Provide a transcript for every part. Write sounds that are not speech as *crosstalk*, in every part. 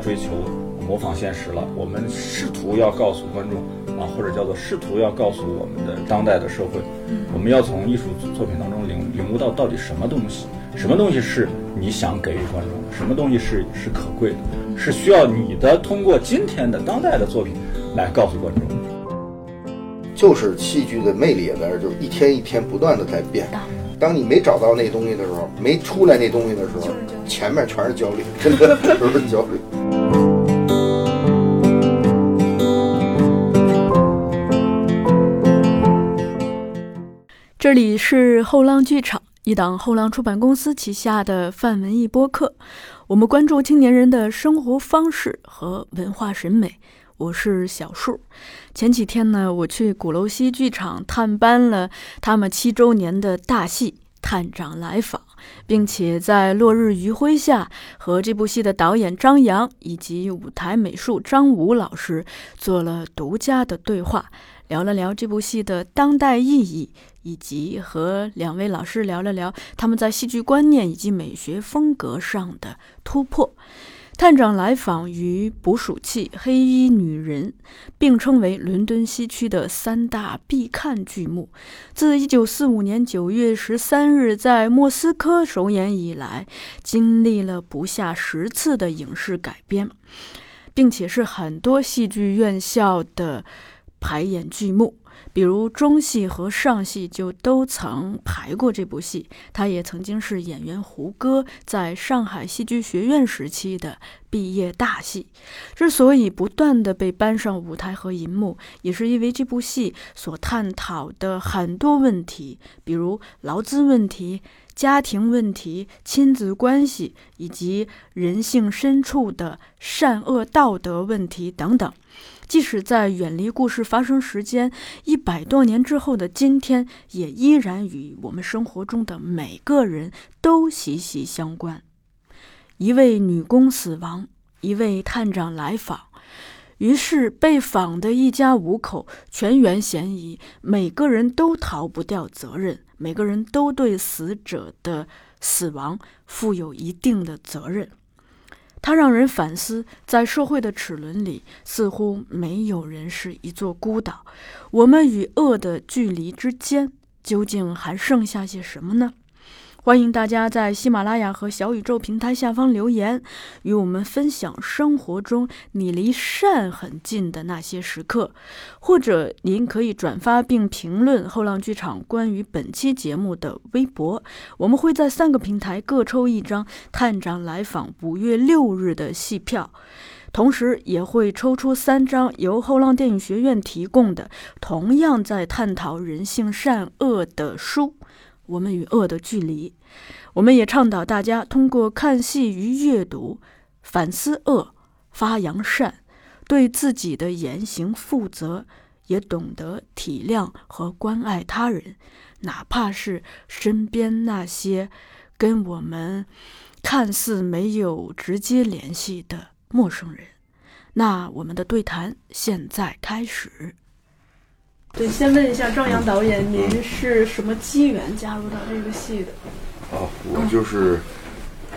再追求模仿现实了，我们试图要告诉观众啊，或者叫做试图要告诉我们的当代的社会，我们要从艺术作品当中领领悟到到底什么东西，什么东西是你想给予观众的，什么东西是是可贵的，是需要你的通过今天的当代的作品来告诉观众。就是戏剧的魅力也在这儿，就是一天一天不断的在变。当你没找到那东西的时候，没出来那东西的时候，前面全是焦虑，真的 *laughs* 都是焦虑。这里是后浪剧场，一档后浪出版公司旗下的泛文艺播客。我们关注青年人的生活方式和文化审美。我是小树。前几天呢，我去鼓楼西剧场探班了他们七周年的大戏《探长来访》，并且在落日余晖下和这部戏的导演张扬以及舞台美术张武老师做了独家的对话，聊了聊这部戏的当代意义，以及和两位老师聊了聊他们在戏剧观念以及美学风格上的突破。探长来访与捕鼠器、黑衣女人并称为伦敦西区的三大必看剧目。自1945年9月13日在莫斯科首演以来，经历了不下十次的影视改编，并且是很多戏剧院校的排演剧目。比如中戏和上戏就都曾排过这部戏，他也曾经是演员胡歌在上海戏剧学院时期的毕业大戏。之所以不断的被搬上舞台和银幕，也是因为这部戏所探讨的很多问题，比如劳资问题、家庭问题、亲子关系以及人性深处的善恶道德问题等等。即使在远离故事发生时间一百多年之后的今天，也依然与我们生活中的每个人都息息相关。一位女工死亡，一位探长来访，于是被访的一家五口全员嫌疑，每个人都逃不掉责任，每个人都对死者的死亡负有一定的责任。它让人反思，在社会的齿轮里，似乎没有人是一座孤岛。我们与恶的距离之间，究竟还剩下些什么呢？欢迎大家在喜马拉雅和小宇宙平台下方留言，与我们分享生活中你离善很近的那些时刻，或者您可以转发并评论后浪剧场关于本期节目的微博。我们会在三个平台各抽一张探长来访五月六日的戏票，同时也会抽出三张由后浪电影学院提供的同样在探讨人性善恶的书。我们与恶的距离，我们也倡导大家通过看戏与阅读反思恶，发扬善，对自己的言行负责，也懂得体谅和关爱他人，哪怕是身边那些跟我们看似没有直接联系的陌生人。那我们的对谈现在开始。对，先问一下张扬导演，您是什么机缘加入到这个戏的？哦，我就是，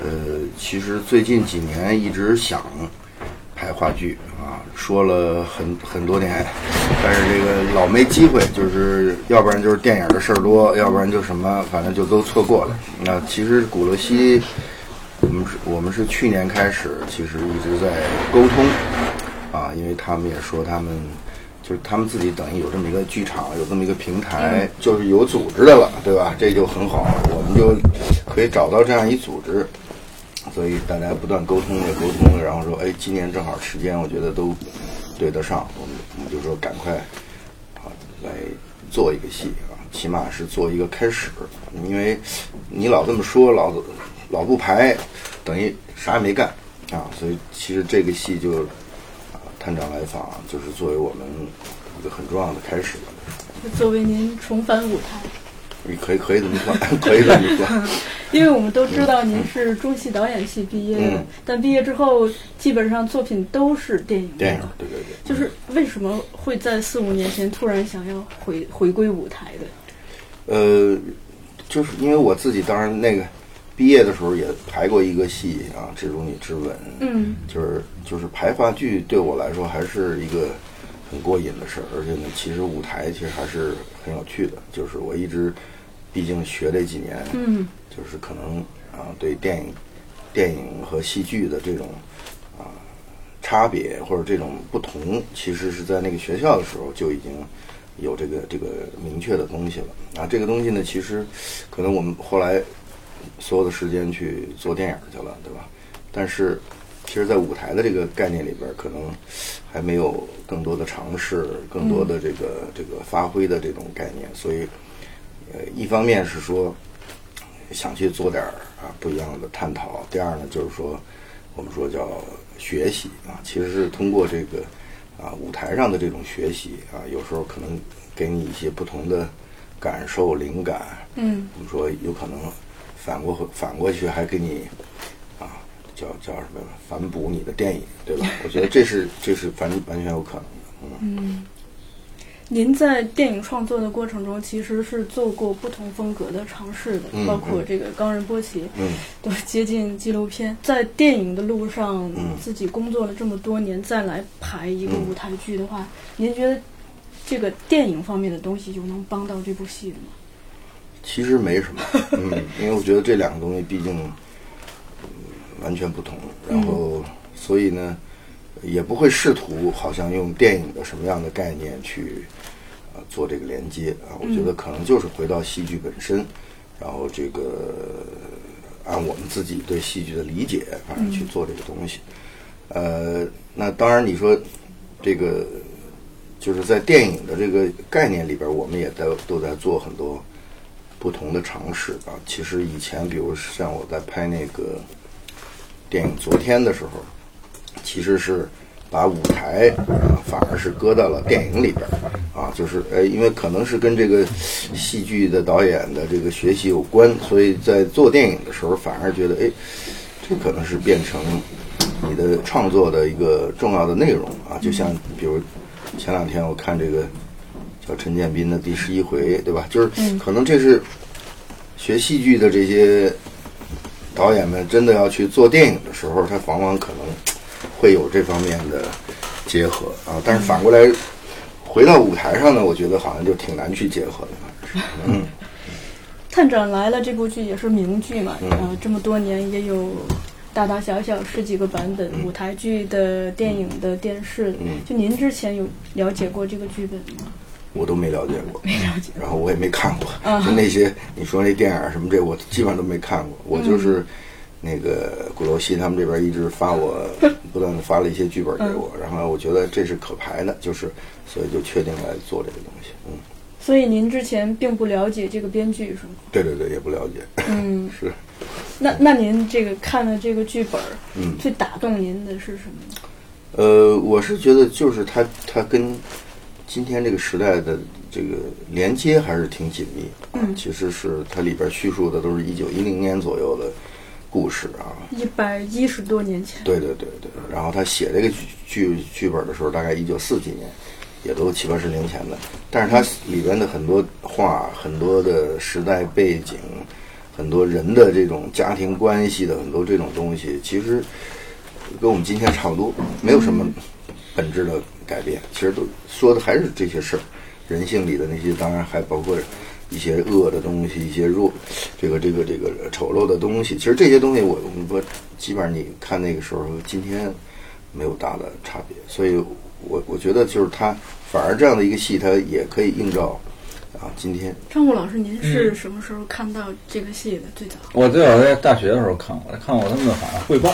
呃，其实最近几年一直想拍话剧啊，说了很很多年，但是这个老没机会，就是要不然就是电影的事儿多，要不然就什么，反正就都错过了。那其实古乐西，我们是我们是去年开始，其实一直在沟通啊，因为他们也说他们。就是他们自己等于有这么一个剧场，有这么一个平台，就是有组织的了，对吧？这就很好，我们就可以找到这样一组织，所以大家不断沟通也沟通，然后说，哎，今年正好时间，我觉得都对得上，我们我们就说赶快啊来做一个戏啊，起码是做一个开始，因为你老这么说，老老不排，等于啥也没干啊，所以其实这个戏就。探长来访，就是作为我们一个很重要的开始。作为您重返舞台，你可以可以这么说，可以这么说。*laughs* *laughs* 因为我们都知道您是中戏导演系毕业的，但毕业之后基本上作品都是电影。电影，对对对。就是为什么会在四五年前突然想要回回归舞台的？呃，就是因为我自己当然那个毕业的时候也排过一个戏啊，《蜘蛛女之吻》，嗯就是就是排话剧对我来说还是一个很过瘾的事儿，而且呢，其实舞台其实还是很有趣的。就是我一直，毕竟学这几年，嗯就是可能啊，对电影、电影和戏剧的这种啊差别或者这种不同，其实是在那个学校的时候就已经有这个这个明确的东西了。啊，这个东西呢，其实可能我们后来所有的时间去做电影去了，对吧？但是其实，在舞台的这个概念里边，可能还没有更多的尝试，更多的这个、这个发挥的这种概念，所以。呃，一方面是说想去做点儿啊不一样的探讨，第二呢就是说我们说叫学习啊，其实是通过这个啊舞台上的这种学习啊，有时候可能给你一些不同的感受、灵感。嗯我们说有可能反过反过去还给你啊叫叫什么反哺你的电影，对吧？*laughs* 我觉得这是这是完完全有可能的。嗯，嗯。您在电影创作的过程中，其实是做过不同风格的尝试的，嗯包括这个《冈仁波齐》，嗯都接近纪录片。在电影的路上，嗯自己工作了这么多年，再来排一个嗯舞台剧的话，您觉得这个电影方面的东西就能帮到这部戏了吗？其实没什么，*laughs* 嗯，因为我觉得这两个东西毕竟、嗯完全不同，然后、所以呢，也不会试图好像用电影的什么样的概念去呃做这个连接啊。我觉得可能就是回到戏剧本身，然后这个按我们自己对戏剧的理解，反正去做这个东西。呃，那当然你说这个就是在电影的这个概念里边，我们也在都在做很多不同的尝试啊。其实以前，比如像我在拍那个电影《昨天》的时候，其实是把舞台啊反而是搁到了电影里边儿啊，就是呃，因为可能是跟这个戏剧的导演的这个学习有关，所以在做电影的时候，反而觉得哎，这可能是变成你的创作的一个重要的内容啊。就像比如前两天我看这个叫陈建斌的第十一回，对吧？就是可能这是学戏剧的这些导演们真的要去做电影的时候，他往往可能会有这方面的结合啊。但是反过来回到舞台上呢，我觉得好像就挺难去结合的，*laughs* 嗯。探长来了这部剧也是名剧嘛，嗯呃，这么多年也有大大小小十几个版本，舞台剧的、电影的、电视就您之前有了解过这个剧本吗？我都没了解过，没了解。然后我也没看过，啊就那些你说那电影什么这，我基本上都没看过。我就是那个鼓楼西他们这边一直发我，不断的发了一些剧本给我，然后我觉得这是可排的，就是所以就确定来做这个东西。嗯，所以您之前并不了解这个编剧是吗？对对对，也不了解，嗯，*laughs* 是那那您这个看了这个剧本，嗯最打动您的是什么呢？呃，我是觉得就是他他跟今天这个时代的这个连接还是挺紧密啊。嗯其实是它里边叙述的都是一九一零年左右的故事啊。一百一十多年前，对对对对，然后他写这个剧剧剧本的时候，大概一九四几年，也都七八十年前的。但是它里边的很多话、很多的时代背景、很多人的这种家庭关系的很多这种东西，其实跟我们今天差不多，没有什么本质的改变。其实都说的还是这些事儿，人性里的那些，当然还包括一些恶的东西，一些弱，这个这个这个丑陋的东西。其实这些东西我我们说，基本上你看那个时候和今天没有大的差别。所以我我觉得就是它反而这样的一个戏，它也可以映照啊今天。张武老师，您是什么时候看到这个戏的？最早？我最早在大学的时候看过，看过他们好像汇报，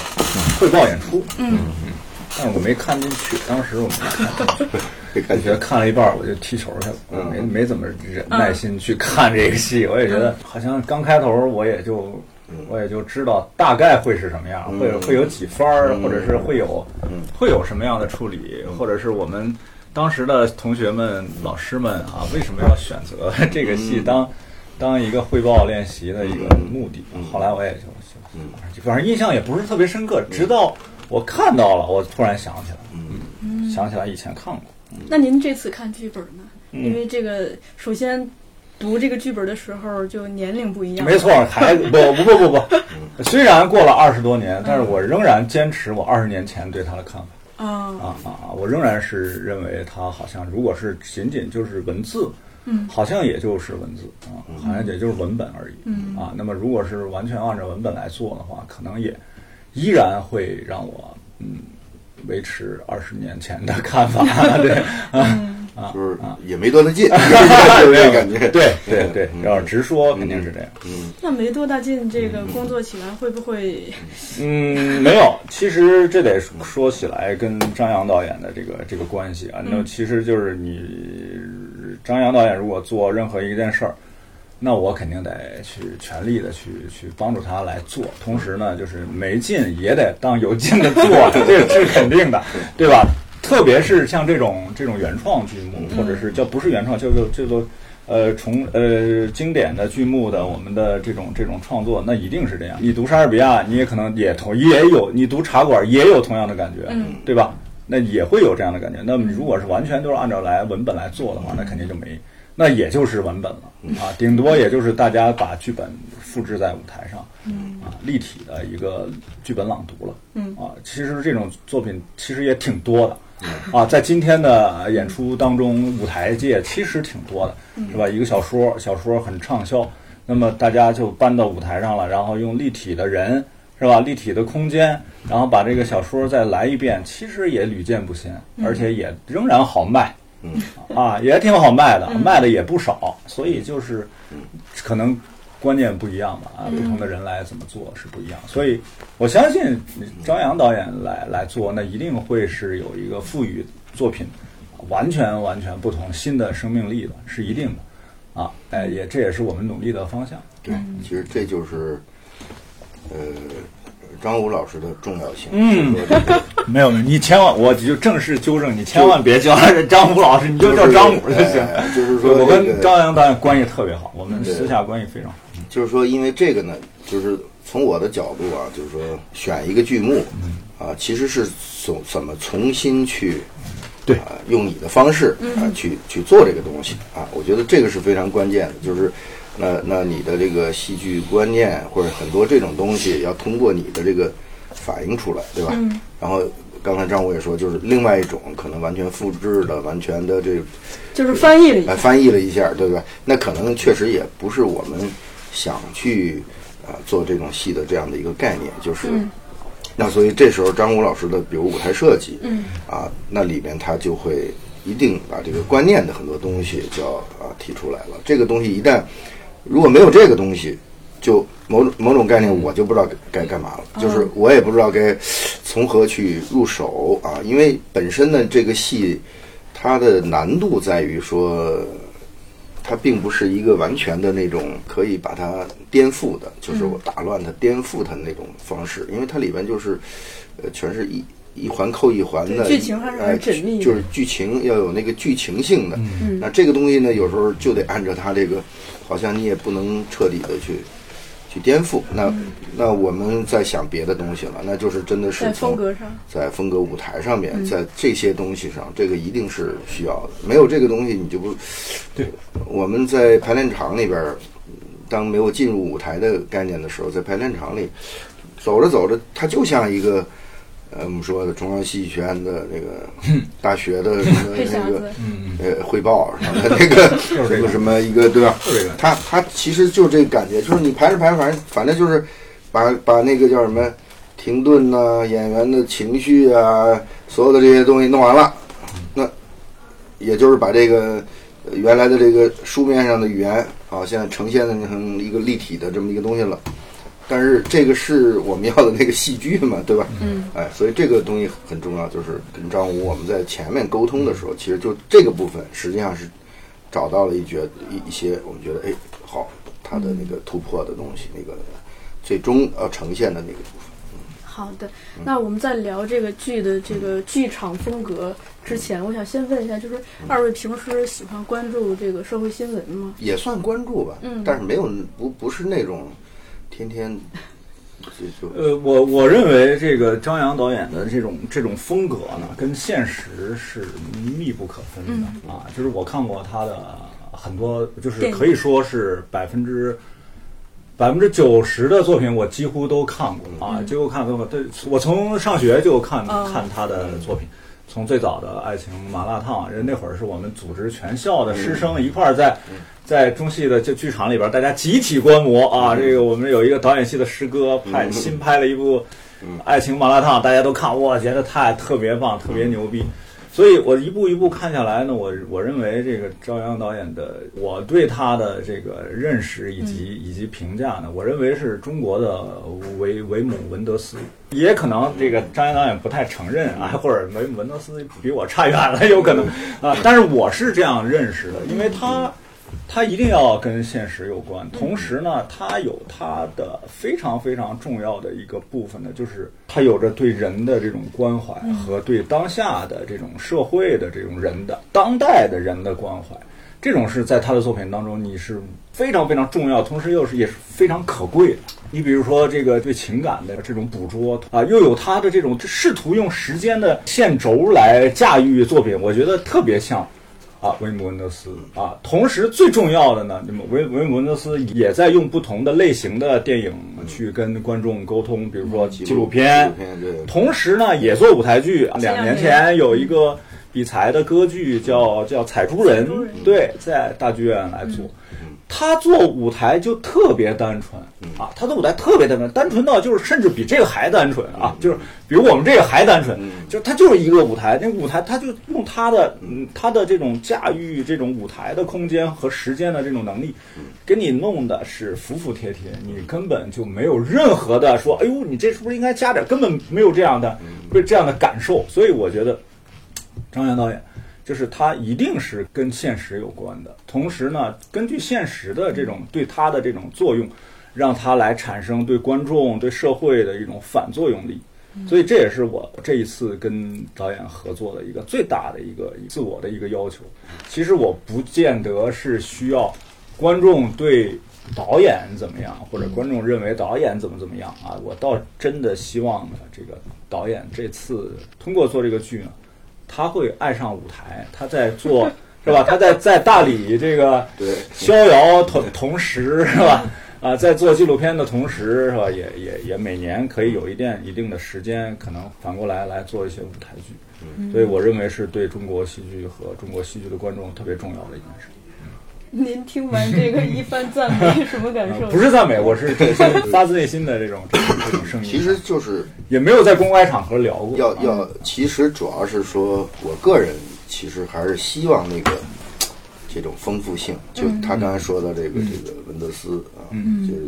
汇报演出，嗯嗯但是我没看进去，当时我没看进去。感觉看了一半儿我就踢球去了，我没没怎么忍耐心去看这个戏。我也觉得好像刚开头我也就我也就知道大概会是什么样，会会有几番儿，或者是会有会有什么样的处理，或者是我们当时的同学们、老师们啊，为什么要选择这个戏当当一个汇报练习的一个目的？后来我也就就反正印象也不是特别深刻，直到我看到了，我突然想起来，嗯，想起来以前看过。那您这次看剧本呢？嗯因为这个，首先读这个剧本的时候就年龄不一样。没错，还不不不不不，*laughs* 虽然过了二十多年，但是我仍然坚持我二十年前对他的看法。啊啊啊啊！我仍然是认为他好像，如果是仅仅就是文字，嗯，好像也就是文字啊，好像也就是文本而已，嗯啊。那么如果是完全按照文本来做的话，可能也依然会让我嗯维持二十年前的看法，*laughs* 对啊啊，就是啊，也没多大劲，有 *laughs* 这个感觉。对对对，嗯要是直说肯定是这样。嗯那没多大劲，这个工作起来会不会？嗯，没有。其实这得说起来跟张扬导演的这个这个关系啊，那其实就是你张扬导演如果做任何一件事儿，那我肯定得去全力的去去帮助他来做。同时呢，就是没劲也得当有劲的做，*laughs* 这是肯定的，对吧？特别是像这种这种原创剧目，或者是叫不是原创，叫做叫做呃重呃经典的剧目的我们的这种这种创作，那一定是这样。你读莎士比亚，你也可能也同也有你读茶馆也有同样的感觉，嗯对吧？那也会有这样的感觉。那么如果是完全都是按照来文本来做的话，那肯定就没，那也就是文本了啊，顶多也就是大家把剧本复制在舞台上，啊，立体的一个剧本朗读了，嗯啊，其实这种作品其实也挺多的。啊，在今天的演出当中，舞台界其实挺多的，是吧？一个小说，小说很畅销，那么大家就搬到舞台上了，然后用立体的人，是吧？立体的空间，然后把这个小说再来一遍，其实也屡见不鲜，而且也仍然好卖，嗯。啊，也挺好卖的，卖的也不少，所以就是可能观念不一样吧，啊，不同的人来怎么做是不一样，所以我相信张扬导演来来做，那一定会是有一个赋予作品完全完全不同新的生命力的，是一定的，啊，哎，也这也是我们努力的方向。对，其实这就是呃张武老师的重要性。嗯 *laughs* 没有，没有，你千万我就正式纠正你，千万别叫他张武老师，你就叫张武就行。哎就是说我跟张扬导演关系特别好，我们私下关系非常好。就是说，因为这个呢，就是从我的角度啊，就是说选一个剧目啊，其实是怎怎么重新去对啊，用你的方式啊去去做这个东西啊，我觉得这个是非常关键的，就是。那那你的这个戏剧观念或者很多这种东西，要通过你的这个反映出来，对吧？嗯然后刚才张武也说，就是另外一种可能完全复制的、完全的这就是翻译了一下。来翻译了一下，对不对？那可能确实也不是我们想去啊、呃做这种戏的这样的一个概念，就是。嗯那所以这时候张武老师的，比如舞台设计，嗯啊，那里面他就会一定把这个观念的很多东西就要啊提出来了。这个东西一旦如果没有这个东西，就某种某种概念，我就不知道该该干嘛了，就是我也不知道该从何去入手啊，因为本身呢这个戏它的难度在于说。它并不是一个完全的那种可以把它颠覆的，就是我打乱它、颠覆它的那种方式，因为它里边就是，呃，全是一一环扣一环的，剧情还是很哎缜密的。就是剧情要有那个剧情性的。嗯。那这个东西呢，有时候就得按照它这个，好像你也不能彻底的去去颠覆。那、嗯那我们在想别的东西了，那就是真的是在从风格上，在风格舞台上嗯面，在这些东西上，这个一定是需要的。没有这个东西，你就不对。我们在排练场里边儿，当没有进入舞台的概念的时候，在排练场里走着走着，它就像一个呃，我们说的中央戏剧学院的那个 *laughs* 大学的什么那个 *laughs* 呃汇报什么的那 *laughs* 个什么什么一个对吧？他他其实就这个感觉，就是你排着排着，反正反正就是把把那个叫什么停顿呐、演员的情绪啊，所有的这些东西弄完了，那也就是把这个呃原来的这个书面上的语言啊，现在呈现成一个立体的这么一个东西了。但是这个是我们要的那个戏剧嘛，*laughs* 对吧？嗯，哎，所以这个东西很重要，就是跟张武我们在前面沟通的时候，其实就这个部分实际上是找到了一觉一一些我们觉得哎好，他的那个突破的东西，那个最终要呈现的那个部分。好的。那我们在聊这个剧的这个剧场风格之前，我想先问一下，就是二位平时喜欢关注这个社会新闻吗？也算关注吧，嗯但是没有不不是那种天天呃，我我认为这个张扬导演的这种这种风格呢，跟现实是密不可分的、啊。就是我看过他的很多，就是可以说是百分之百分之九十的作品我几乎都看过啊，几乎看过。对，我从上学就看哦看他的作品。从最早的《爱情麻辣烫》，人那会儿是我们组织全校的师生一块儿在，在中戏的这剧场里边，大家集体观摩啊。这个我们有一个导演系的师哥拍新拍了一部《爱情麻辣烫》，大家都看，哇，觉得太特别棒，特别牛逼。所以我一步一步看下来呢，我我认为这个朝阳导演的，我对他的这个认识以及、以及评价呢，我认为是中国的维维姆文德斯，也可能这个张扬导演不太承认啊，或者维姆文德斯比我差远了，有可能啊，但是我是这样认识的，因为他。它一定要跟现实有关，同时呢，它有它的非常非常重要的一个部分呢，就是它有着对人的这种关怀和对当下的这种社会的这种人的当代的人的关怀，这种是在他的作品当中你是非常非常重要，同时又是也是非常可贵的。你比如说这个对情感的这种捕捉啊，又有他的这种试图用时间的线轴来驾驭作品，我觉得特别像。啊，维姆文德斯啊，同时最重要的呢，那么维维姆文德斯也在用不同的类型的电影去跟观众沟通，比如说纪录片，对同时呢也做舞台剧。两年前有一个比才的歌剧叫叫《采珠人采珠人》，对，在大剧院来做。他做舞台就特别单纯啊，他的舞台特别单纯，单纯到就是甚至比这个还单纯啊，就是比如我们这个还单纯，就他就是一个舞台，那舞台他就用他的嗯。他的这种驾驭这种舞台的空间和时间的这种能力，给你弄的是服服帖帖，你根本就没有任何的说，哎呦，你这是不是应该加点？根本没有这样的不是这样的感受，所以我觉得张元导演。就是它一定是跟现实有关的，同时呢，根据现实的这种对它的这种作用，让它来产生对观众、对社会的一种反作用力。所以这也是我这一次跟导演合作的一个最大的一个自我的一个要求。其实我不见得是需要观众对导演怎么样，或者观众认为导演怎么怎么样啊，我倒真的希望呢，这个导演这次通过做这个剧呢。他会爱上舞台，他在做 *laughs* 是吧？他在在大理这个对逍遥同同时是吧？啊，在做纪录片的同时是吧？也也也每年可以有一定一定的时间，可能反过来来做一些舞台剧。所以我认为是对中国戏剧和中国戏剧的观众特别重要的一件事。您听完这个一番赞美，*laughs* 什么感受？不是赞美，我是 *laughs* 发自内心的这种这种这种声音。其实就是也没有在公开场合聊过。要要，其实主要是说我个人其实还是希望那个这种丰富性。就他刚才说的这个这个文德斯啊，就是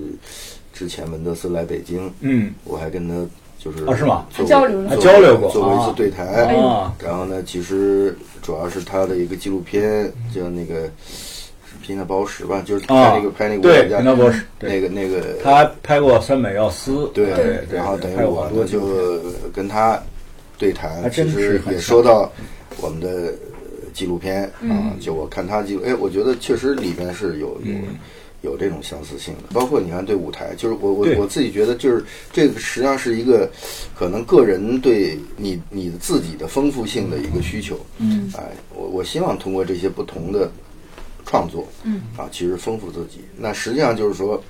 之前文德斯来北京，嗯，我还跟他就是啊是吗交流了交流过做过一次啊对台啊然后呢，其实主要是他的一个纪录片叫那个。皮纳包石吧，就是拍啊那个、拍那个对国家皮纳包什那个那个他拍过《三美药司》，对对，然后等于我呢好多纪录片就跟他对谈其实也说到我们的呃纪录片嗯。啊，就我看他纪录，哎，我觉得确实里边是有有嗯。有这种相似性的，包括你看对舞台，就是我我我自己觉得就是这个实际上是一个可能个人对你你自己的丰富性的一个需求，嗯，哎，我我希望通过这些不同的创作，嗯啊，其实丰富自己。那实际上就是说，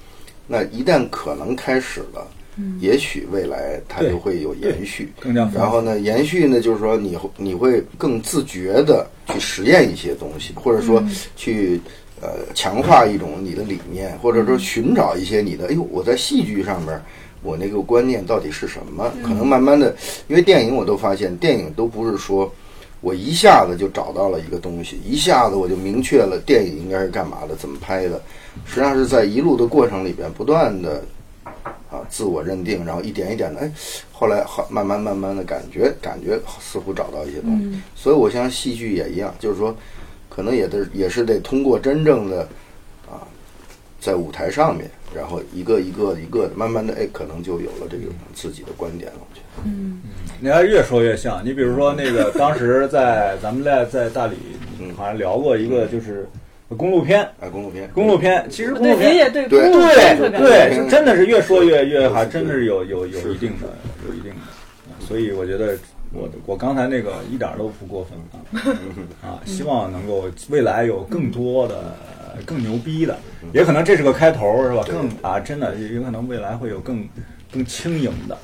那一旦可能开始了，嗯，也许未来它就会有延续。更加然后呢，延续呢，就是说你会你会更自觉的去实验一些东西，或者说去呃强化一种你的理念，或者说寻找一些你的，哎呦，我在戏剧上面。我那个观念到底是什么？可能慢慢的，因为电影我都发现，电影都不是说我一下子就找到了一个东西，一下子我就明确了电影应该是干嘛的，怎么拍的。实际上是在一路的过程里边，不断的啊自我认定，然后一点一点的，哎，后来好慢慢慢慢的感觉感觉似乎找到一些东西。所以我像戏剧也一样，就是说，可能也得也是得通过真正的啊，在舞台上面，然后一个一个一个的，慢慢的，哎，可能就有了这个自己的观点了。我觉得。你还越说越像。你比如说那个，当时在咱们在在大理好像聊过一个，就是公路片。哎，公路片，公路片其实公，路片也对对对对，真的是越说越越还真的是有有有一定的有一定的，所以我觉得我我刚才那个一点都不过分啊啊！希望能够未来有更多的、更牛逼的，也可能这是个开头，是吧？更啊，真的有可能未来会有更更轻盈的，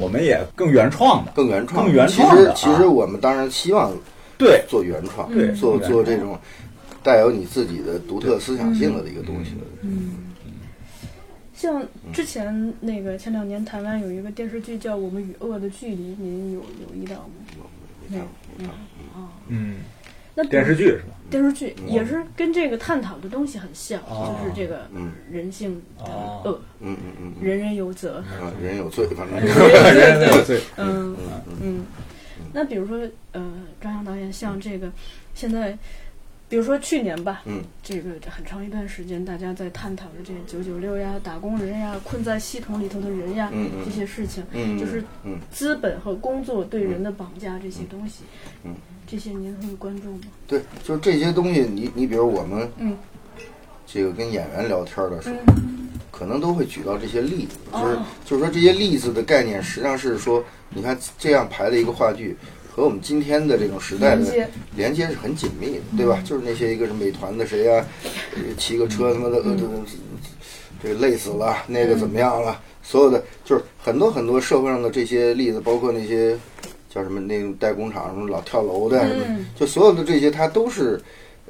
我们也更原创的，更原创，更原其创的其。实其实我们当然希望对。做原创，对。做做这种带有你自己的独特思想性的一个东西。嗯。像之前那个前两年台湾有一个电视剧叫《我们与恶的距离》，您有留意到吗？没有，没有啊。嗯，那电视剧是吧？电视剧也是跟这个探讨的东西很像，哦就是这个嗯人性的哦恶，嗯嗯嗯人人有责。啊，人有罪，反正 *laughs* 人人有罪。*laughs* 嗯嗯。那比如说，呃，张扬导演像这个，现在，比如说去年吧，嗯。这个很长一段时间，大家在探讨的这九九六呀、打工人呀、困在系统里头的人呀，这些事情，嗯就是嗯。资本和工作对人的绑架这些东西，嗯，这些您会关注吗？对，就是这些东西，你你比如我们嗯。这个跟演员聊天的时候，嗯。可能都会举到这些例子，就是哦。就是说这些例子的概念，实际上是说，你看这样排的一个话剧，和我们今天的这种时代的连接连接是很紧密的，对吧？就是那些一个是美团的谁呀、呃骑个车他妈的呃这这累死了，那个怎么样了？所有的就是很多很多社会上的这些例子，包括那些叫什么那种代工厂什么老跳楼的，什么嗯就所有的这些，它都是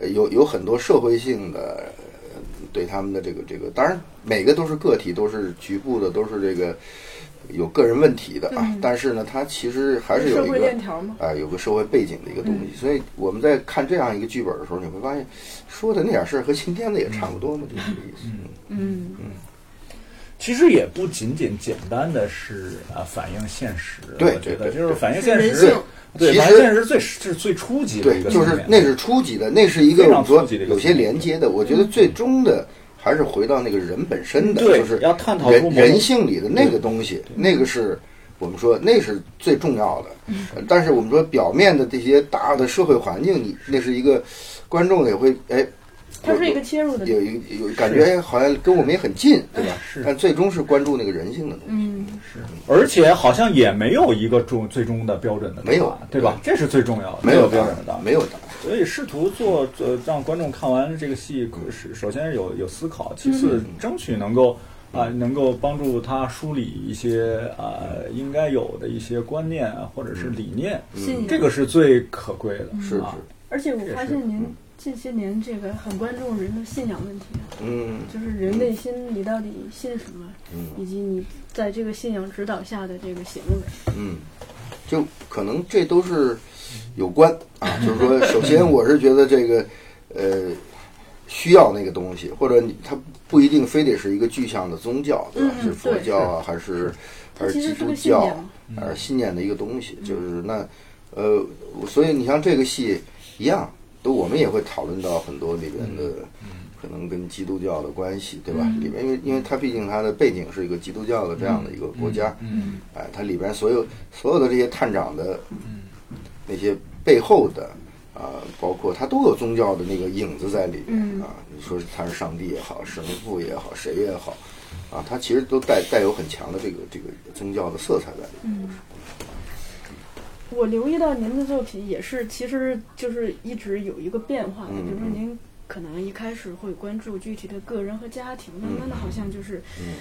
呃有有很多社会性的。呃对他们的这个这个，当然每个都是个体，都是局部的，都是这个有个人问题的啊。嗯但是呢，它其实还是有一个链条嘛。啊、有个社会背景的一个东嗯西。所以我们在看这样一个剧本的时候，你会发现说的那点事儿和今天的也差不多嘛，就是这个意思。嗯嗯其实也不仅仅简单的是啊反映现实，对对对就是反映现实性，对，其实反映现实是最是最初级的就是那是初级的，那是一个非常我们说初级的一个有些连接的。我觉得最终的还是回到那个人本身的，就是要探讨人人性里的那个东西，那个是我们说那是最重要的。呃但是我们说表面的这些大的社会环境，你那是一个观众也会哎。它是一个切入的有。有有感觉，哎好像跟我们也很近，对吧？是但最终是关注那个人性的东西。嗯而且好像也没有一个终最终的标准的答案没有对吧？这是最重要的，没有标准的答案，没有答案。所以试图做呃让观众看完这个戏，是首先有有思考，其次争取能够啊、能够帮助他梳理一些啊、应该有的一些观念啊或者是理念，信仰。这个是最可贵的，是啊。是，而且我发现您嗯近些年这个很关注人的信仰问题，嗯。就是人内心你到底信什么，嗯。以及你在这个信仰指导下的这个行为。嗯，就可能这都是有关啊。就是说，*laughs* 首先我是觉得这个呃需要那个东西，或者你它不一定非得是一个具象的宗教，对吧？嗯是佛教啊，还是还是基督教还是信念的一个东西。就是那呃，所以你像这个戏一样，都我们也会讨论到很多里边的。可能跟基督教的关系，对吧？里面因为因为它毕竟它的背景是一个基督教的这样的一个国家，嗯哎，它里边所有所有的这些探长的那些背后的啊、包括它都有宗教的那个影子在里面、嗯啊。你说他是上帝也好，神父也好，谁也好，啊，它其实都带带有很强的这个这个宗教的色彩在里面。我留意到您的作品也是，其实就是一直有一个变化的，嗯比如说您可能一开始会关注具体的个人和家庭，慢慢的好像就是，嗯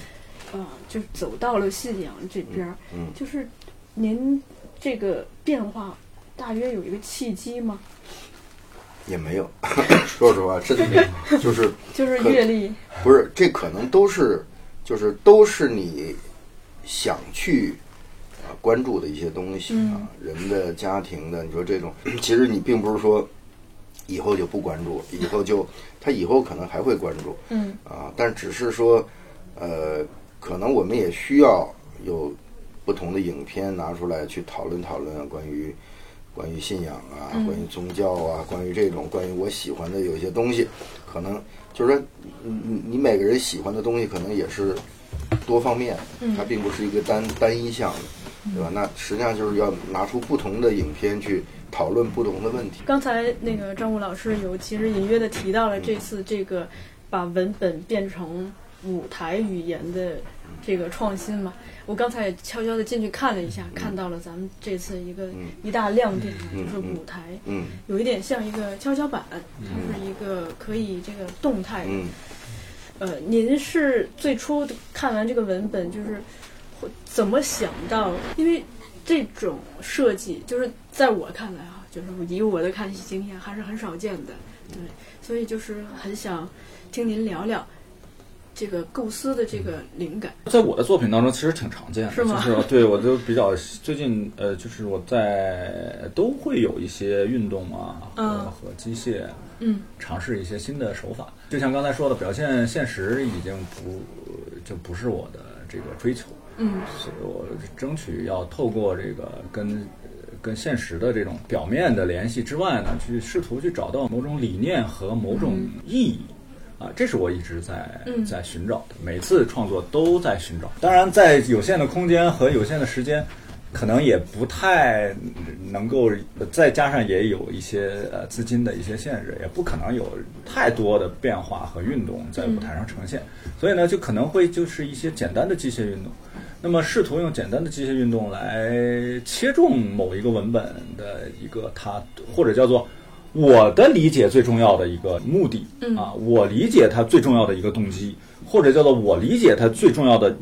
呃，就走到了信仰这边儿。嗯就是您这个变化大约有一个契机吗？也没有，*laughs* 说实话，真的没有，就是 *laughs* 就是阅历，不是，这可能都是，就是都是你想去啊关注的一些东西啊，人的家庭的，你说这种，*clears throat* 其实你并不是说以后就不关注，以后就他以后可能还会关注。嗯。啊，但只是说，呃，可能我们也需要有不同的影片拿出来去讨论讨论啊关于。关于信仰啊，关于宗教啊，关于这种关于我喜欢的有些东西，可能就是说，你你你每个人喜欢的东西可能也是多方面，它并不是一个单单一项的，对吧？那实际上就是要拿出不同的影片去讨论不同的问题。刚才那个张武老师有其实隐约的提到了这次这个把文本变成舞台语言的这个创新嘛。我刚才也悄悄的进去看了一下，看到了咱们这次一个一大亮点，就是舞台，嗯，有一点像一个跷跷板，它是一个可以这个动态的。呃，您是最初看完这个文本，就是怎么想到？因为这种设计，就是在我看来啊，就是以我的看戏经验，还是很少见的，对，所以就是很想听您聊聊。这个构思的这个灵感，在我的作品当中其实挺常见的，是吗？就是对我就比较最近呃，就是我在都会有一些运动啊和和机械，嗯，尝试一些新的手法。就像刚才说的，表现现实已经不就不是我的这个追求，嗯，所以我争取要透过这个跟跟现实的这种表面的联系之外呢，去试图去找到某种理念和某种意义。啊，这是我一直在在寻找的，每次创作都在寻找。当然，在有限的空间和有限的时间，可能也不太能够，再加上也有一些呃资金的一些限制，也不可能有太多的变化和运动在舞台上呈现。所以呢，就可能会就是一些简单的机械运动。那么，试图用简单的机械运动来切中某一个文本的一个它，或者叫做。我的理解最重要的一个目的啊，我理解它最重要的一个动机，或者叫做我理解它最重要的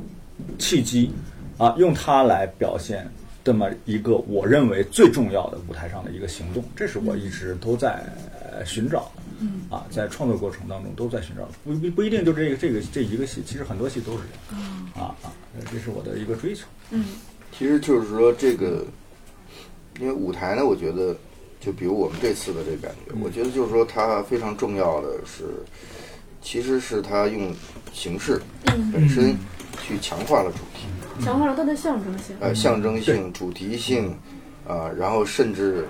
契机啊，用它来表现这么一个我认为最重要的舞台上的一个行动，这是我一直都在寻找的啊，在创作过程当中都在寻找，不不不一定就这个这个这一个戏，其实很多戏都是这样啊啊，这是我的一个追求。嗯，其实就是说这个，因为舞台呢，我觉得。就比如我们这次的这个感觉，我觉得就是说它非常重要的是，其实是它用形式本身去强化了主题，强化了它的象征性，呃，象征性、主题性，啊，然后甚至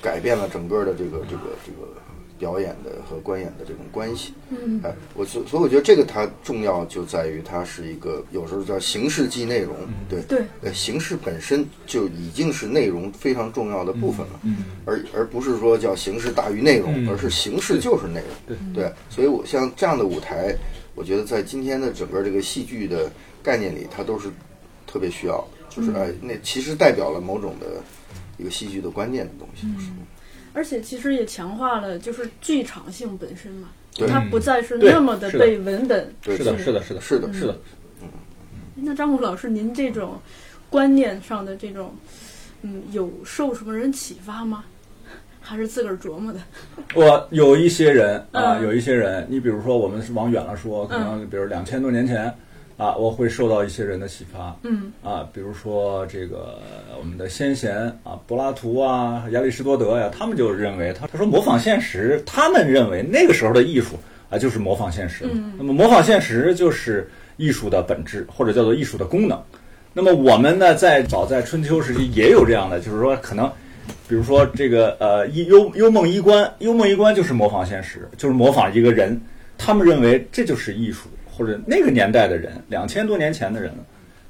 改变了整个的这个这个这个。表演的和观演的这种关系，嗯，哎，我所所以我觉得这个它重要就在于它是一个有时候叫形式即内容，对对，呃，形式本身就已经是内容非常重要的部分了，嗯，而而不是说叫形式大于内容，而是形式就是内容，对。对，所以我像这样的舞台，我觉得在今天的整个这个戏剧的概念里，它都是特别需要，就是哎，那其实代表了某种的一个戏剧的关键的东西。而且其实也强化了，就是剧场性本身嘛，对它不再是那么的被文本。是的，是的，是的，是的，是的。嗯，那张武老师，您这种观念上的这种，嗯，有受什么人启发吗？还是自个儿琢磨的？*laughs* 我有一些人啊，有一些人，你比如说，我们是往远了说，可能比如两千多年前。啊，我会受到一些人的启发，嗯，啊，比如说这个我们的先贤啊，柏拉图啊，亚里士多德呀，他们就认为他他说模仿现实，他们认为那个时候的艺术啊就是模仿现实，嗯，那么模仿现实就是艺术的本质或者叫做艺术的功能。那么我们呢，在早在春秋时期也有这样的，就是说可能，比如说这个呃，幽幽梦衣冠，幽梦衣冠就是模仿现实，就是模仿一个人，他们认为这就是艺术。或者那个年代的人，两千多年前的人了，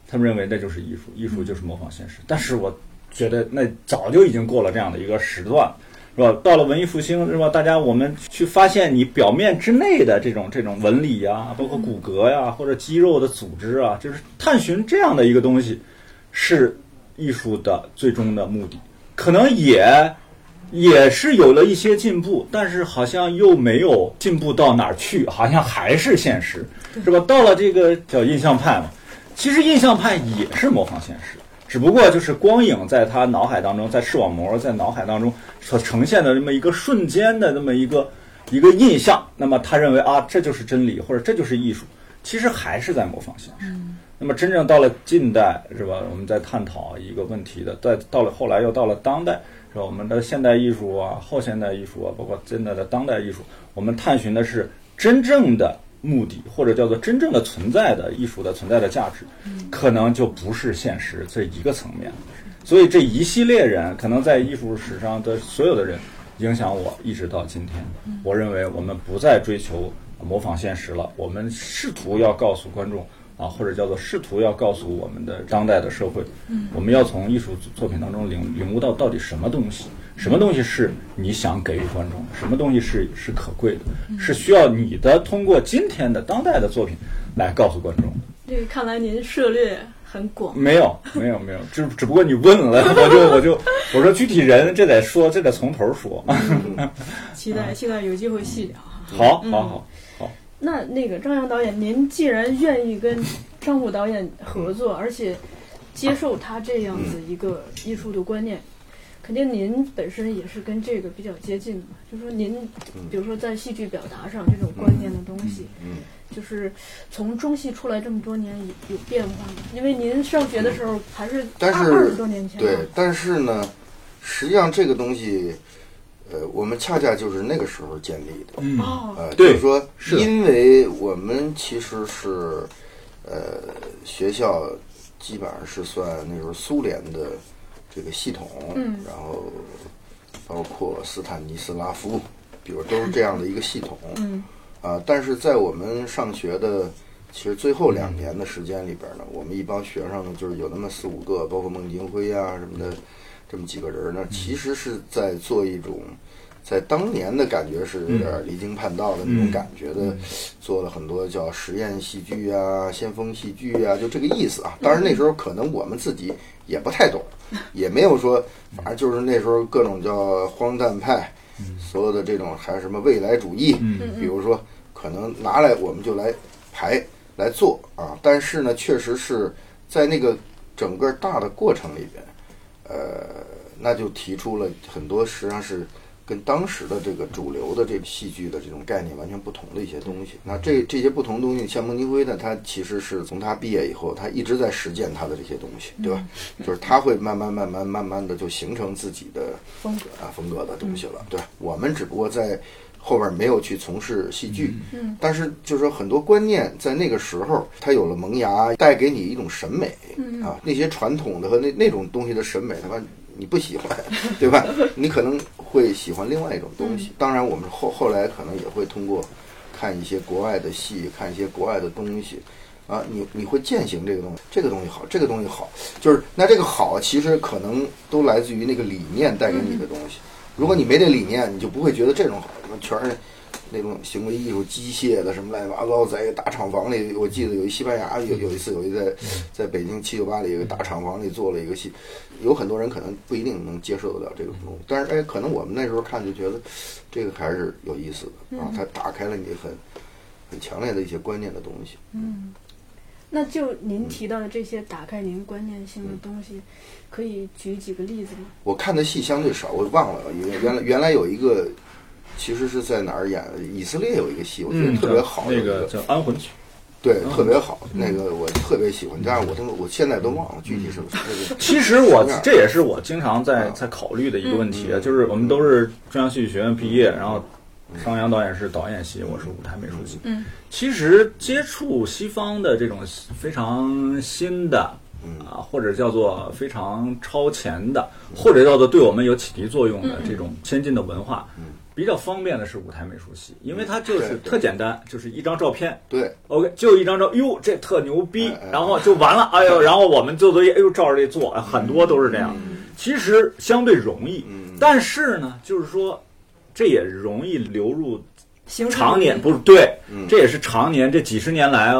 他们认为那就是艺术，艺术就是模仿现实。但是我觉得那早就已经过了这样的一个时段，是吧？到了文艺复兴，是吧？大家我们去发现你表面之内的这种这种纹理呀，包括骨骼呀，或者肌肉的组织啊，就是探寻这样的一个东西，是艺术的最终的目的。可能也。也是有了一些进步，但是好像又没有进步到哪儿去，好像还是现实，是吧？到了这个叫印象派嘛，其实印象派也是模仿现实，只不过就是光影在他脑海当中，在视网膜在脑海当中所呈现的这么一个瞬间的这么一个一个印象，那么他认为啊，这就是真理，或者这就是艺术，其实还是在模仿现实。那么真正到了近代，是吧？我们在探讨一个问题的，在到了后来又到了当代。是吧？我们的现代艺术啊，后现代艺术啊，包括现在的当代艺术，我们探寻的是真正的目的，或者叫做真正的存在的艺术的存在的价值，可能就不是现实这一个层面。所以这一系列人，可能在艺术史上的所有的人，影响我一直到今天。我认为我们不再追求模仿现实了，我们试图要告诉观众。啊，或者叫做试图要告诉我们的当代的社会，我们要从艺术作品当中领领悟到到底什么东西，什么东西是你想给予观众，什么东西是是可贵的，是需要你的通过今天的当代的作品来告诉观众。这个看来您涉猎很广。没有，没有，没有，只只不过你问了，我就我就我说具体人这得说，这得从头说。期待 *laughs* 期待有机会细聊好，好，好。那那个张扬导演，您既然愿意跟张虎导演合作，而且接受他这样子一个艺术的观念，肯定您本身也是跟这个比较接近的嘛。就说您，比如说在戏剧表达上这种观念的东西，嗯，就是从中戏出来这么多年有有变化吗？因为您上学的时候还是但是二十多年前吧对，但是呢，实际上这个东西，呃，我们恰恰就是那个时候建立的。嗯。哦，呃，对就是说，是因为我们其实是，呃，学校基本上是算那时候苏联的这个系统，嗯。然后包括斯坦尼斯拉夫，比如都是这样的一个系统，嗯。啊，但是在我们上学的其实最后两年的时间里边呢，我们一帮学生呢，就是有那么四五个，包括孟京辉啊什么的，这么几个人呢，其实是在做一种。在当年的感觉是有点离经叛道的那种感觉的，做了很多叫实验戏剧啊、先锋戏剧啊，就这个意思啊。当然那时候可能我们自己也不太懂，*laughs* 也没有说，反正就是那时候各种叫荒诞派，所有的这种还有什么未来主义，比如说可能拿来我们就来排来做啊。但是呢，确实是在那个整个大的过程里边，呃，那就提出了很多实际上是跟当时的这个主流的这个戏剧的这种概念完全不同的一些东西。那这这些不同东西，像孟京辉呢，他其实是从他毕业以后，他一直在实践他的这些东西，对吧？就是他会慢慢慢慢慢慢的就形成自己的风格啊风格的东西了。对我们只不过在后边没有去从事戏剧，嗯，但是就是说很多观念在那个时候它有了萌芽，带给你一种审美，嗯啊，那些传统的和那那种东西的审美，他妈你不喜欢，*laughs* 对吧？你可能会喜欢另外一种东西。当然，我们后后来可能也会通过看一些国外的戏，看一些国外的东西。啊，你你会践行这个东西，这个东西好，这个东西好，就是那这个好，其实可能都来自于那个理念带给你的东西。如果你没这理念，你就不会觉得这种好，什么全是那种行为艺术、机械的什么乱七八糟，在一个大厂房里，我记得有一西班牙有有一次有一在在北京七九八里一个大厂房里做了一个戏，有很多人可能不一定能接受得了这个东西，但是哎，可能我们那时候看就觉得这个还是有意思的啊，它打开了你很很强烈的一些观念的东西。嗯那就您提到的这些打开您观念性的东西，可以举几个例子吗？我看的戏相对少，我忘了原原来 *laughs* 原来有一个，其实是在哪儿演的？以色列有一个戏，我觉得特别好嗯那个叫《安魂曲对，特别好，那个我特别喜欢，但是我他妈我现在都忘了具体是不是那个》。*laughs* 其实我这也是我经常在嗯在考虑的一个问题，啊嗯就是我们都是中央戏剧学院毕业，然后张扬导演是导演系，我是舞台美术系。嗯，其实接触西方的这种非常新的。嗯。啊，或者叫做非常超前的，或者叫做对我们有启迪作用的这种先进的文化，比较方便的是舞台美术系，因为它就是特简单，就是一张照片，对。OK，就一张照，哟，这特牛逼然后就完了，*laughs* 哎呦，然后我们做作业，哎呦，照着这做，很多都是这样。其实相对容易，但是呢，就是说，这也容易流入常年，不是对，这也是常年这几十年来，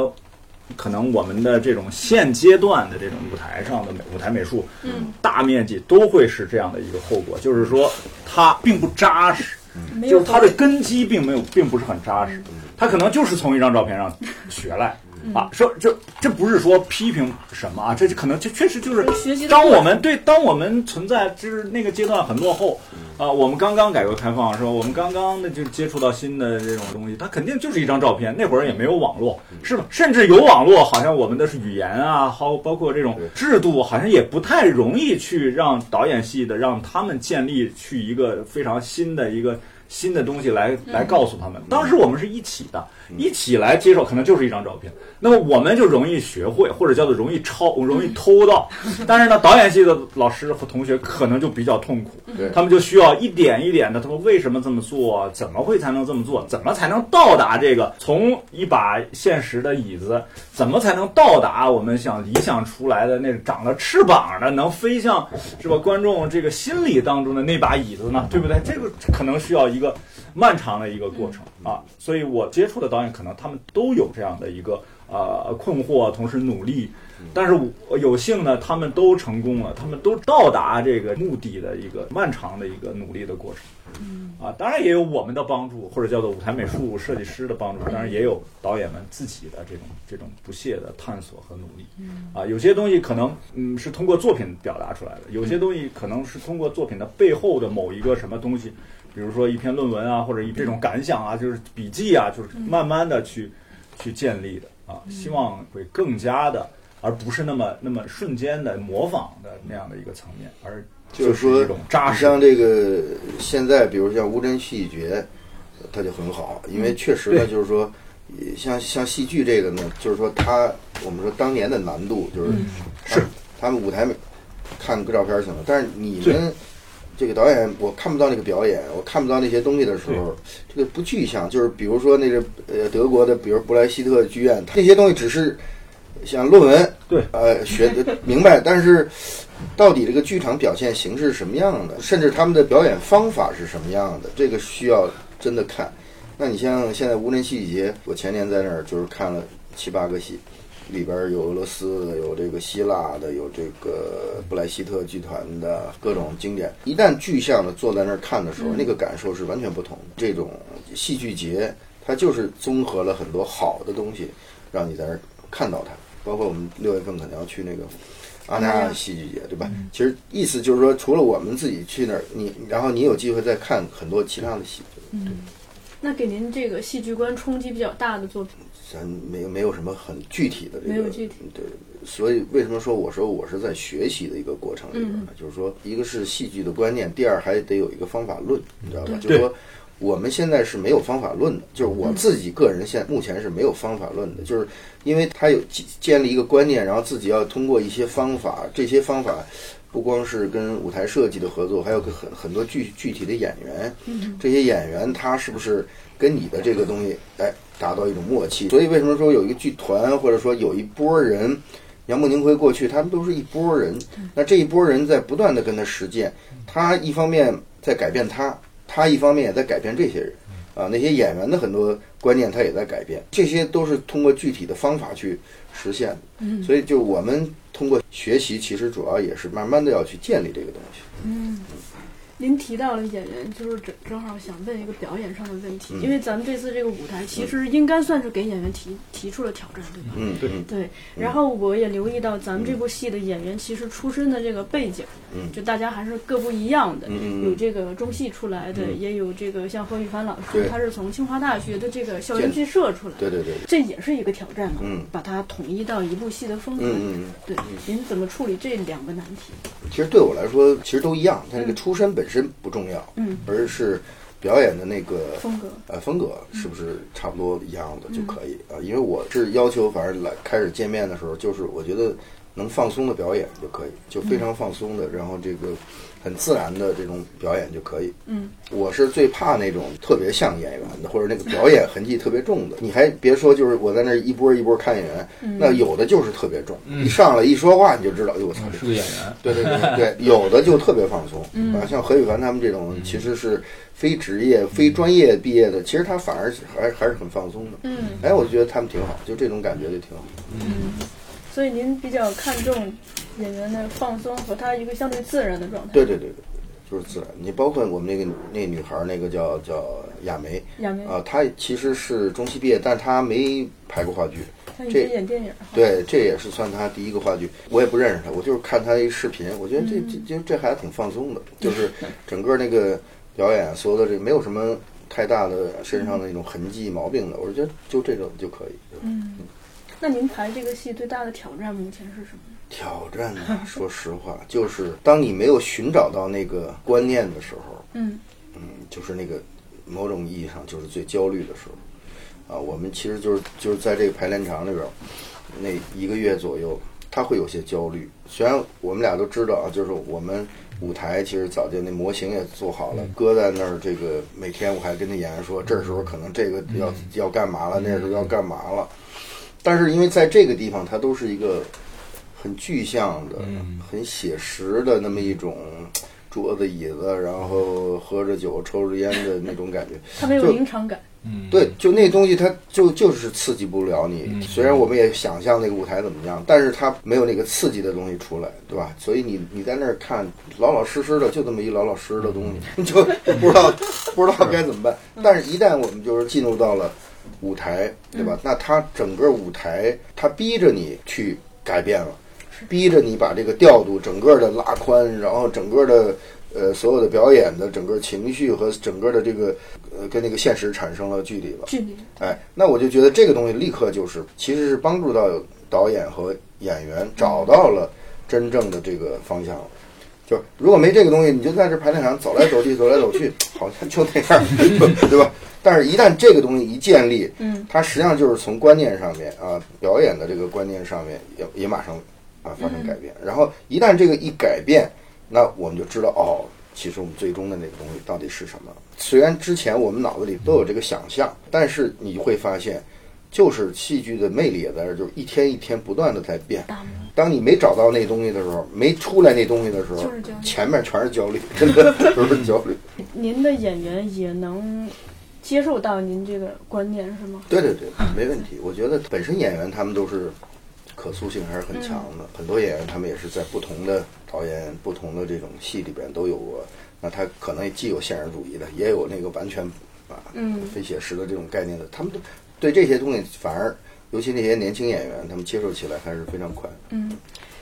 可能我们的这种现阶段的这种舞台上的美舞台美术，嗯，大面积都会是这样的一个后果，就是说它并不扎实。没有就是它的根基并没有，并不是很扎实，它可能就是从一张照片上学来啊。说这这不是说批评什么啊，这就可能这确实就是学习的当过程我们对当我们存在就是那个阶段很落后啊，我们刚刚改革开放是吧？我们刚刚的就接触到新的这种东西，它肯定就是一张照片，那会儿也没有网络是吧？甚至有网络，好像我们的是语言啊，好包括这种制度，好像也不太容易去让导演系的让他们建立去一个非常新的一个。新的东西来来告诉他们。当时我们是一起的，一起来接受，可能就是一张照片。那么我们就容易学会，或者叫做容易抄，容易偷到。但是呢，导演系的老师和同学可能就比较痛苦，对他们就需要一点一点的，他们为什么这么做？怎么会才能这么做？怎么才能到达这个？从一把现实的椅子，怎么才能到达我们想理想出来的那个长了翅膀的，能飞向是吧？观众这个心理当中的那把椅子呢？对不对？这个可能需要一个漫长的一个过程啊。所以我接触的导演，可能他们都有这样的一个呃困惑，同时努力。但是我有幸呢，他们都成功了，他们都到达这个目的的一个漫长的一个努力的过程。嗯啊，当然也有我们的帮助，或者叫做舞台美术设计师的帮助，当然也有导演们自己的这种这种不懈的探索和努力。啊，有些东西可能嗯是通过作品表达出来的，有些东西可能是通过作品的背后的某一个什么东西，比如说一篇论文啊，或者一这种感想啊，就是笔记啊，就是慢慢的去去建立的啊，希望会更加的。而不是那么那么瞬间的模仿的那样的一个层面，而就是说一种扎实。像这个现在，比如像乌镇戏剧节，它就很好，因为确实呢，就是说，像像戏剧这个呢，就是说它，我们说当年的难度就是是。他们舞台看个照片行了，但是你们这个导演，我看不到那个表演，我看不到那些东西的时候，这个不具象。就是比如说那个呃德国的，比如布莱希特剧院，那些东西只是。像论文，对，呃，学的明白，但是到底这个剧场表现形式是什么样的，甚至他们的表演方法是什么样的，这个需要真的看。那你像现在无人戏剧节，我前年在那儿就是看了七八个戏，里边有俄罗斯的，有这个希腊的，有这个布莱希特剧团的各种经典。一旦具象的坐在那儿看的时候，那个感受是完全不同的。这种戏剧节，它就是综合了很多好的东西，让你在那儿看到它。包括我们六月份可能要去那个阿那亚戏剧节，对吧？其实意思就是说，除了我们自己去那儿，你然后你有机会再看很多其他的戏。嗯，那给您这个戏剧观冲击比较大的作品，咱没有没有什么很具体的这个，没有具体对。所以为什么说我说我是在学习的一个过程里边呢？就是说，一个是戏剧的观念，第二还得有一个方法论，你知道吧？就是说。我们现在是没有方法论的，就是我自己个人现目前是没有方法论的，就是因为他有建立一个观念，然后自己要通过一些方法，这些方法不光是跟舞台设计的合作，还有个很很多具具体的演员，这些演员他是不是跟你的这个东西哎达到一种默契？所以为什么说有一个剧团或者说有一波人，杨慕宁辉过去他们都是一波人，那这一波人在不断的跟他实践，他一方面在改变他。他一方面也在改变这些人，啊，那些演员的很多观念他也在改变，这些都是通过具体的方法去实现的。嗯，所以就我们通过学习，其实主要也是慢慢的要去建立这个东西。嗯。您提到了演员，就是正正好想问一个表演上的问题，因为咱们这次这个舞台其实应该算是给演员提提出了挑战，对吧？嗯，对。对。然后我也留意到咱们这部戏的演员其实出身的这个背景，嗯，就大家还是各不一样的，嗯有这个中戏出来的，也有这个像何玉凡老师，他是从清华大学的这个校园剧社出来，对对对，这也是一个挑战嘛，嗯，把它统一到一部戏的风格，嗯嗯，对，您怎么处理这两个难题？其实对我来说，其实都一样，他这个出身本身不重要。嗯，而是表演的那个风格，呃，风格是不是差不多一样的就可以啊？因为我是要求，反正来开始见面的时候，就是我觉得能放松的表演就可以，就非常放松的，然后这个。很自然的这种表演就可以。嗯，我是最怕那种特别像演员的，或者那个表演痕迹特别重的。你还别说，就是我在那一波一波看演员，那有的就是特别重，一上来一说话你就知道，哎呦我操，是个演员。对对对 *laughs* 对，有的就特别放松。啊，像何雨凡他们这种，其实是非职业、非专业毕业的，其实他反而还还是很放松的。嗯，哎，我觉得他们挺好，就这种感觉就挺好。嗯，所以您比较看重。演员的放松和他一个相对自然的状态。对对对对，就是自然。你包括我们那个那女孩，那个叫叫亚梅，亚梅啊，她其实是中戏毕业，但她没拍过话剧。她演电影。对，这也是算她第一个话剧。我也不认识她，我就是看她一视频，我觉得这这这这孩子挺放松的，就是 *laughs* 整个那个表演，所有的这没有什么太大的身上的那种痕迹毛病的，我觉得就这种就可以。嗯，那您排这个戏最大的挑战目前是什么？挑战呢？说实话，就是当你没有寻找到那个观念的时候，嗯嗯，就是那个某种意义上就是最焦虑的时候。啊，我们其实就是就是在这个排练场里边，那一个月左右，他会有些焦虑。虽然我们俩都知道啊，就是我们舞台其实早就那模型也做好了，搁在那儿。这个每天我还跟那演员说，这时候可能这个要要干嘛了，那时候要干嘛了。但是因为在这个地方，它都是一个。很具象的、很写实的那么一种桌子椅子，然后喝着酒、抽着烟的那种感觉，*laughs* 它没有临场感。嗯，对，就那东西它就就是刺激不了你。虽然我们也想象那个舞台怎么样，但是它没有那个刺激的东西出来，对吧？所以你你在那儿看老老实实的，就这么一老老实实的东西，*laughs* 你就不知道不知道该怎么办。但是，一旦我们就是进入到了舞台，对吧？那它整个舞台它逼着你去改变了，逼着你把这个调度整个的拉宽，然后整个的。呃，所有的表演的整个情绪和整个的这个呃，跟那个现实产生了距离了。距离。哎，那我就觉得这个东西立刻就是，其实是帮助到导演和演员找到了真正的这个方向。就如果没这个东西，你就在这排练场走来走去，走来走去，*laughs* 好像就那样，*laughs* 对吧？但是，一旦这个东西一建立，嗯，它实际上就是从观念上面啊，表演的这个观念上面也也马上啊发生改变。然后，一旦这个一改变。那我们就知道哦，其实我们最终的那个东西到底是什么？虽然之前我们脑子里都有这个想象，但是你会发现，就是戏剧的魅力也在这，就是一天一天不断的在变。当你没找到那东西的时候，没出来那东西的时候，前面全是焦虑，真的都是焦虑。*laughs* 您的演员也能接受到您这个观念是吗？对对对，没问题。我觉得本身演员他们都是。可塑性还是很强的，很多演员他们也是在不同的导演、不同的这种戏里边都有过。那他可能既有现实主义的，也有那个完全啊嗯非写实的这种概念的。他们都对这些东西反而，尤其那些年轻演员，他们接受起来还是非常快。嗯，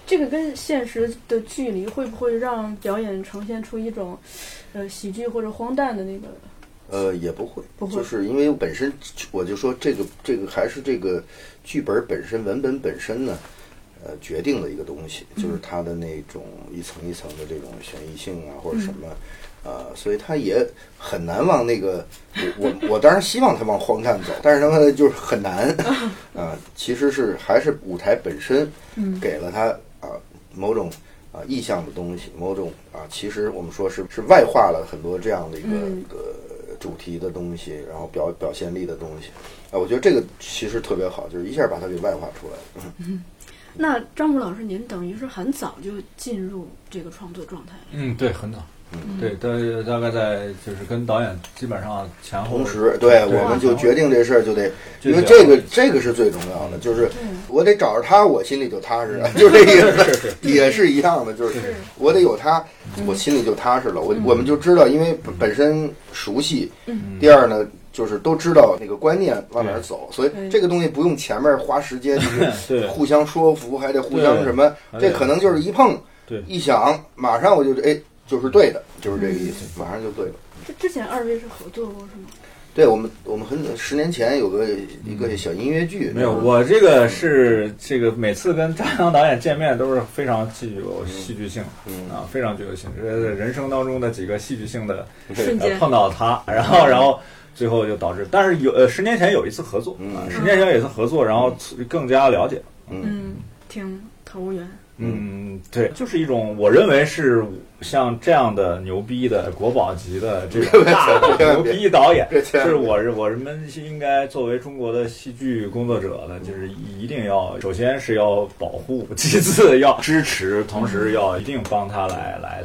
这个跟现实的距离会不会让表演呈现出一种呃喜剧或者荒诞的那个？呃，也不会，不会。就是因为本身我就说这个这个还是这个剧本本身文本本身呢，呃，决定的一个东西，就是它的那种一层一层的这种悬疑性啊，或者什么，呃，所以他也很难往那个我我我当然希望他往荒诞走，但是呢就是很难 *laughs* 啊，其实是还是舞台本身给了他啊某种啊意象的东西，某种啊其实我们说是是外化了很多这样的一个个。主题的东西，然后表表现力的东西，啊，我觉得这个其实特别好，就是一下把它给外化出来。嗯，那张武老师，您等于是很早就进入这个创作状态。嗯，对，很早。嗯，对，大大概在就是跟导演基本上前后同时，对，我们就决定这事儿就得，因为这个这个是最重要的，就是我得找着他，我心里就踏实了，*laughs* 就这意思，也是一样的，就是我得有他，我心里就踏实了。我我们就知道，因为本身熟悉，第二呢，就是都知道那个观念往哪儿走，所以这个东西不用前面花时间，就是 *laughs* 互相说服，还得互相什么，这可能就是一碰，一想，马上我就哎。就是对的，就是这个意思，马上就对了。这之前二位是合作过是吗？对，我们我们很十年前有个一个小音乐剧。没有，我这个是这个每次跟张扬导演见面都是非常具有戏剧性，嗯啊，非常具有戏剧性，人生当中的几个戏剧性的瞬间碰到他，然后然后最后就导致，但是有呃十年前有一次合作，啊，十年前有一次合作，然后更加了解，嗯，挺投缘。嗯，对，就是一种我认为是像这样的牛逼的国宝级的这种大牛逼导演，是我是我们应该作为中国的戏剧工作者呢，就是一定要首先是要保护，其次要支持，同时要一定帮他来来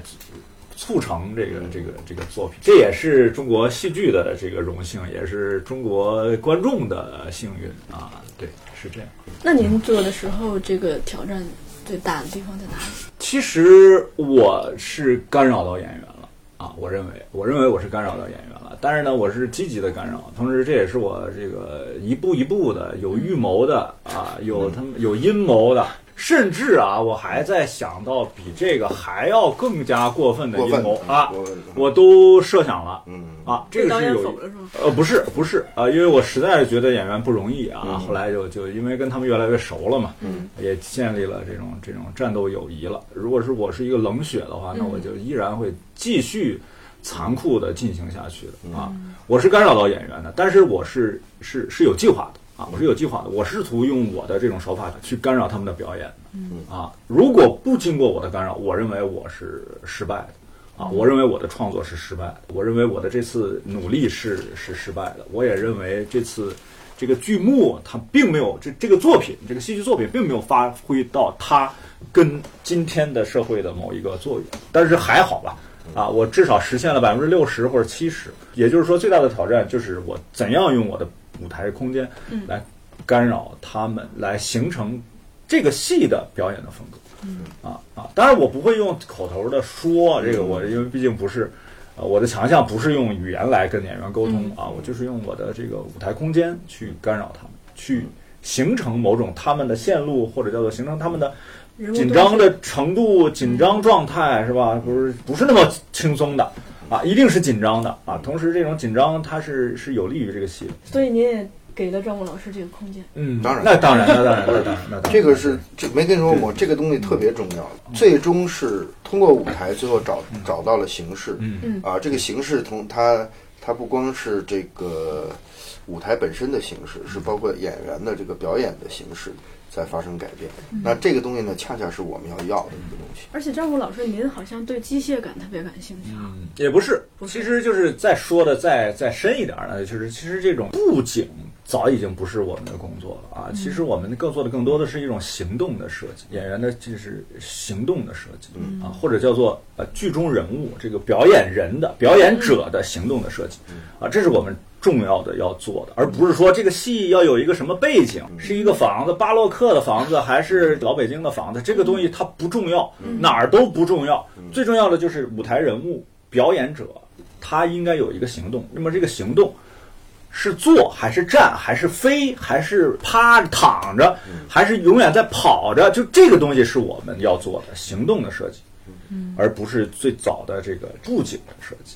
促成这个这个这个作品，这也是中国戏剧的这个荣幸，也是中国观众的幸运啊！对，是这样。那您做的时候，这个挑战？最大的地方在哪里？其实我是干扰到演员了啊！我认为，我认为我是干扰到演员了。但是呢，我是积极的干扰，同时这也是我这个一步一步的有预谋的啊，有他们有阴谋的。甚至啊，我还在想到比这个还要更加过分的阴谋啊，我都设想了。嗯啊，这个是有呃，不是不是啊，因为我实在是觉得演员不容易啊。后来就就因为跟他们越来越熟了嘛，嗯，也建立了这种这种战斗友谊了。如果是我是一个冷血的话，那我就依然会继续残酷的进行下去的啊。我是干扰到演员的，但是我是是是有计划的。啊，我是有计划的，我试图用我的这种手法去干扰他们的表演。嗯啊，如果不经过我的干扰，我认为我是失败的。啊，我认为我的创作是失败的，我认为我的这次努力是是失败的。我也认为这次这个剧目它并没有这这个作品，这个戏剧作品并没有发挥到它跟今天的社会的某一个作用。但是还好吧，啊，我至少实现了百分之六十或者七十。也就是说，最大的挑战就是我怎样用我的舞台空间来干扰他们，来形成这个戏的表演的风格。啊啊！当然，我不会用口头的说这个，我因为毕竟不是，呃，我的强项不是用语言来跟演员沟通啊，我就是用我的这个舞台空间去干扰他们，去形成某种他们的线路，或者叫做形成他们的紧张的程度、紧张状态，是吧？不是不是那么轻松的啊，一定是紧张的啊。同时，这种紧张它是是有利于这个戏的。所以您也。给了张武老师这个空间，嗯，当然，那当然，那当然，那当然，那当然，这个是这没跟你说过，这个东西特别重要。最终是通过舞台，最后找找到了形式，嗯啊，这个形式从它它不光是这个舞台本身的形式，是包括演员的这个表演的形式在发生改变。那这个东西呢，恰恰是我们要要的一个东西。而且张武老师，您好像对机械感特别感兴趣，嗯，也不是，其实就是再说的再再深一点呢，就是其实这种布景。早已经不是我们的工作了啊！其实我们更做的更多的是一种行动的设计，演员的就是行动的设计啊，或者叫做呃剧中人物这个表演人的表演者的行动的设计啊，这是我们重要的要做的，而不是说这个戏要有一个什么背景，是一个房子巴洛克的房子还是老北京的房子，这个东西它不重要，哪儿都不重要，最重要的就是舞台人物表演者他应该有一个行动，那么这个行动。是坐还是站还是飞还是趴躺着，还是永远在跑着？就这个东西是我们要做的行动的设计，而不是最早的这个布景的设计。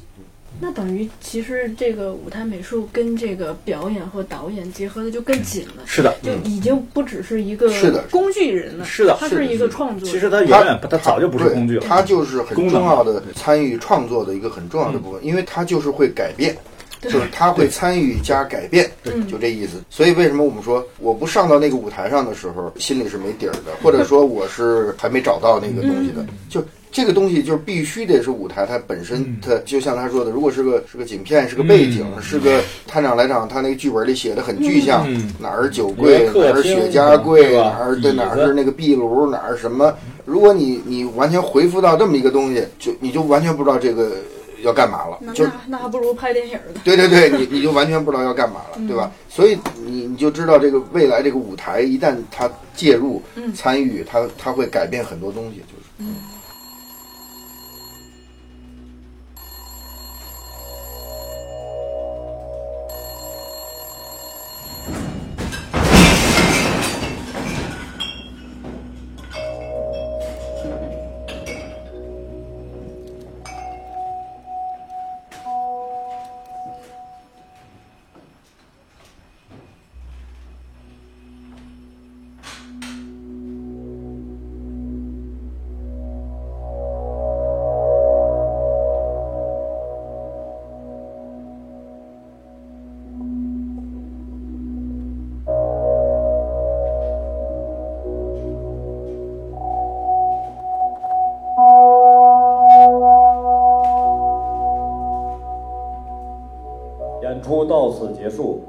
那等于其实这个舞台美术跟这个表演和导演结合的就更紧了。是的，就已经不只是一个工具人了。是的，它是一个创作。其实它远远它早就不是工具了，它就是很重要的参与创作的一个很重要的部分，因为它就是会改变。就是他会参与加改变，就这意思。所以为什么我们说我不上到那个舞台上的时候，心里是没底儿的，或者说我是还没找到那个东西的？就这个东西，就是必须得是舞台，它本身，它就像他说的，如果是个是个景片，是个背景，是个探长来讲，他那个剧本里写的很具象，哪儿酒柜，哪儿雪茄柜，哪儿对哪儿是那个壁炉，哪儿什么？如果你你完全回复到这么一个东西，就你就完全不知道这个。要干嘛了？就那还不如拍电影呢。对对对，你你就完全不知道要干嘛了，对吧？所以你你就知道这个未来这个舞台一旦他介入、参与，他他会改变很多东西，就是。到此结束。